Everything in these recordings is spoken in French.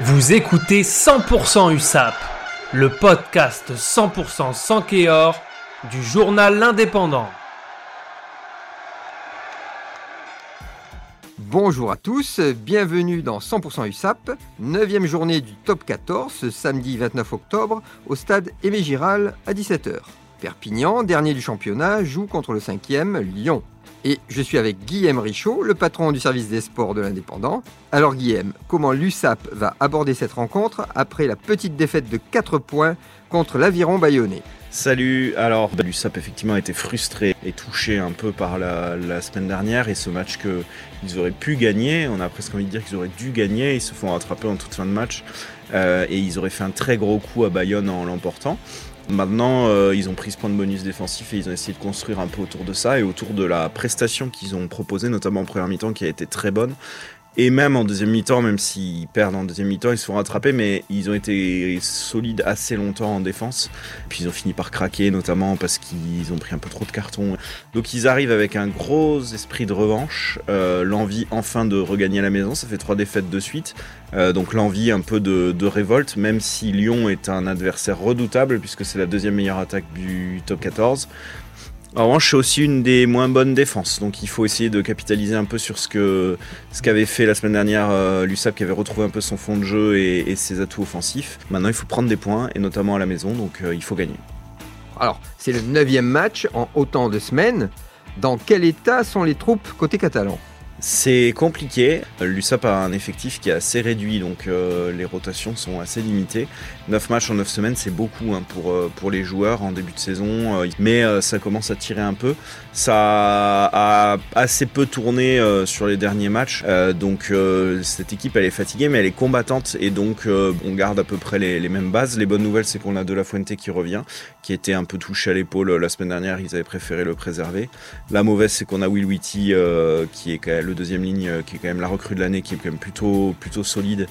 Vous écoutez 100% USAP, le podcast 100% sans Kéor du journal L'Indépendant. Bonjour à tous, bienvenue dans 100% USAP, 9 journée du top 14, ce samedi 29 octobre, au stade Aimé Giral à 17h. Perpignan, dernier du championnat, joue contre le 5e Lyon. Et je suis avec Guillaume Richaud, le patron du service des sports de l'Indépendant. Alors Guillaume, comment l'USAP va aborder cette rencontre après la petite défaite de 4 points contre l'Aviron Bayonnais? Salut, alors bah, l'USAP effectivement a été frustré et touché un peu par la, semaine dernière et ce match qu'ils auraient pu gagner, on a presque envie de dire qu'ils auraient dû gagner, ils se font rattraper en toute fin de match euh, et ils auraient fait un très gros coup à Bayonne en l'emportant. Maintenant, euh, ils ont pris ce point de bonus défensif et ils ont essayé de construire un peu autour de ça et autour de la prestation qu'ils ont proposée, notamment en première mi-temps, qui a été très bonne. Et même en deuxième mi-temps, même s'ils perdent en deuxième mi-temps, ils se font rattraper, mais ils ont été solides assez longtemps en défense. Puis ils ont fini par craquer, notamment parce qu'ils ont pris un peu trop de cartons. Donc ils arrivent avec un gros esprit de revanche, euh, l'envie enfin de regagner la maison. Ça fait trois défaites de suite. Euh, donc l'envie un peu de, de, révolte, même si Lyon est un adversaire redoutable, puisque c'est la deuxième meilleure attaque du top 14. En revanche, c'est aussi une des moins bonnes défenses, donc il faut essayer de capitaliser un peu sur ce que ce qu'avait fait la semaine dernière euh, qui avait retrouvé un peu son fond de jeu et, ses atouts offensifs. Maintenant, il faut prendre des points, et notamment à la maison, donc euh, il faut gagner. Alors, c'est le neuvième match en autant de semaines. Dans quel état sont les troupes côté catalan? C'est compliqué. L'USAP a un effectif qui est assez réduit, donc euh, les rotations sont assez limitées. 9 matchs en 9 semaines, c'est beaucoup hein, pour, euh, pour les joueurs en début de saison, euh, mais ça commence à tirer un peu. Ça a assez peu tourné sur les derniers matchs, donc cette équipe elle est fatiguée, mais elle est combattante et donc on garde à peu près les, les mêmes bases. Les bonnes nouvelles, c'est qu'on a De La Fuente qui revient, qui était un peu touché à l'épaule la semaine dernière, ils avaient préféré le préserver. La mauvaise, c'est qu'on a Will Whitty qui est quand même le deuxième ligne, qui est quand même la recrue de l'année, qui est quand même plutôt, plutôt solide,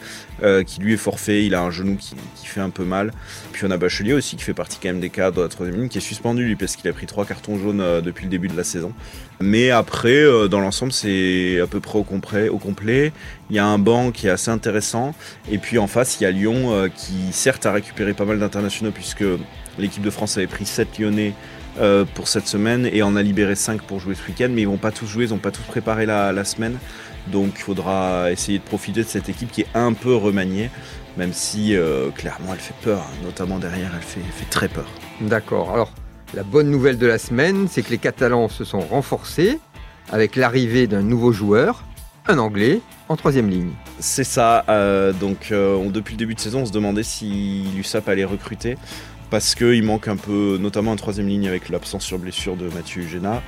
qui lui est forfait, il a un genou qui, fait un peu mal. Puis on a Bachelier aussi qui fait partie quand même des cadres de la troisième ligne, qui est suspendu lui parce qu'il a pris trois cartons jaunes euh, depuis le début de la saison. Mais après, euh, dans l'ensemble, c'est à peu près au complet, au complet. Il y a un banc qui est assez intéressant. Et puis en face, il y a Lyon euh, qui certes a récupéré pas mal d'internationaux puisque l'équipe de France avait pris 7 Lyonnais pour cette semaine et en a libéré 5 pour jouer ce week-end, mais ils vont pas tous jouer, ils n'ont pas tous préparé la, la semaine. Donc il faudra essayer de profiter de cette équipe qui est un peu remaniée même si euh, clairement elle fait peur, hein. notamment derrière elle fait, fait très peur. D'accord, alors la bonne nouvelle de la semaine, c'est que les Catalans se sont renforcés avec l'arrivée d'un nouveau joueur, un Anglais, en troisième ligne. C'est ça, euh, donc euh, depuis le début de saison on se demandait si l'USAP allait recruter parce qu'il manque un peu, notamment en troisième ligne avec l'absence sur blessure de Mathieu Eugena.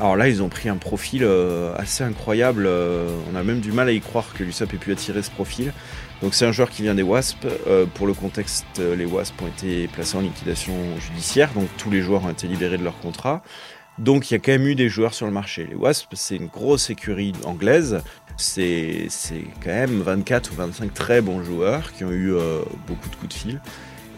Alors là, ils ont pris un profil assez incroyable. on a même du mal à y croire que l'USAP ait pu attirer ce profil. Donc c'est un joueur qui vient des Wasps. Euh, pour le contexte, euh, les Wasps ont été placés en liquidation judiciaire, donc tous les joueurs ont été libérés de leur contrat. Donc il y a quand même eu des joueurs sur le marché. Les Wasps, c'est une grosse écurie anglaise. C'est quand même 24 ou 25 très bons joueurs qui ont eu euh, beaucoup de coups de fil.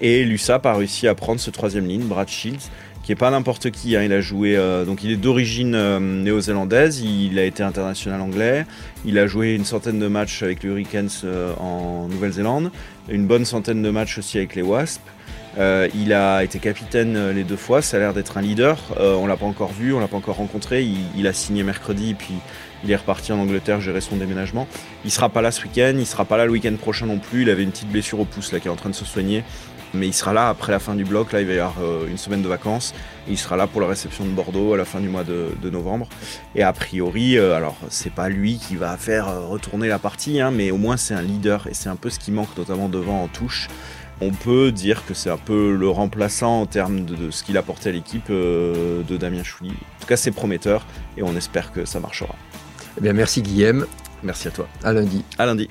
Et l'USAP a réussi à prendre ce troisième ligne, Brad Shields, qui est pas n'importe qui. Hein. Il a joué, euh, donc il est d'origine euh, néo-zélandaise. Il a été international anglais. Il a joué une centaine de matchs avec les Hurricanes euh, en Nouvelle-Zélande, une bonne centaine de matchs aussi avec les Wasps. il a été capitaine les deux fois. Ça a l'air d'être un leader. on l'a pas encore vu, on l'a pas encore rencontré. Il, a signé mercredi, puis il est reparti en Angleterre gérer son déménagement. Il sera pas là ce week-end. Il sera pas là le week-end prochain non plus. Il avait une petite blessure au pouce là qui est en train de se soigner mais il sera là après la fin du bloc. Là, il va y avoir euh, une semaine de vacances. il sera là pour la réception de Bordeaux à la fin du mois de, novembre. Et a priori, euh, alors c'est pas lui qui va faire euh, retourner la partie, hein, mais au moins c'est un leader et c'est un peu ce qui manque, notamment devant en touche. On peut dire que c'est un peu le remplaçant en termes de, ce qu'il apportait à l'équipe de Damien Chouli. En tout cas, c'est prometteur et on espère que ça marchera. Eh bien, merci Guillaume. Merci à toi. À lundi. À lundi.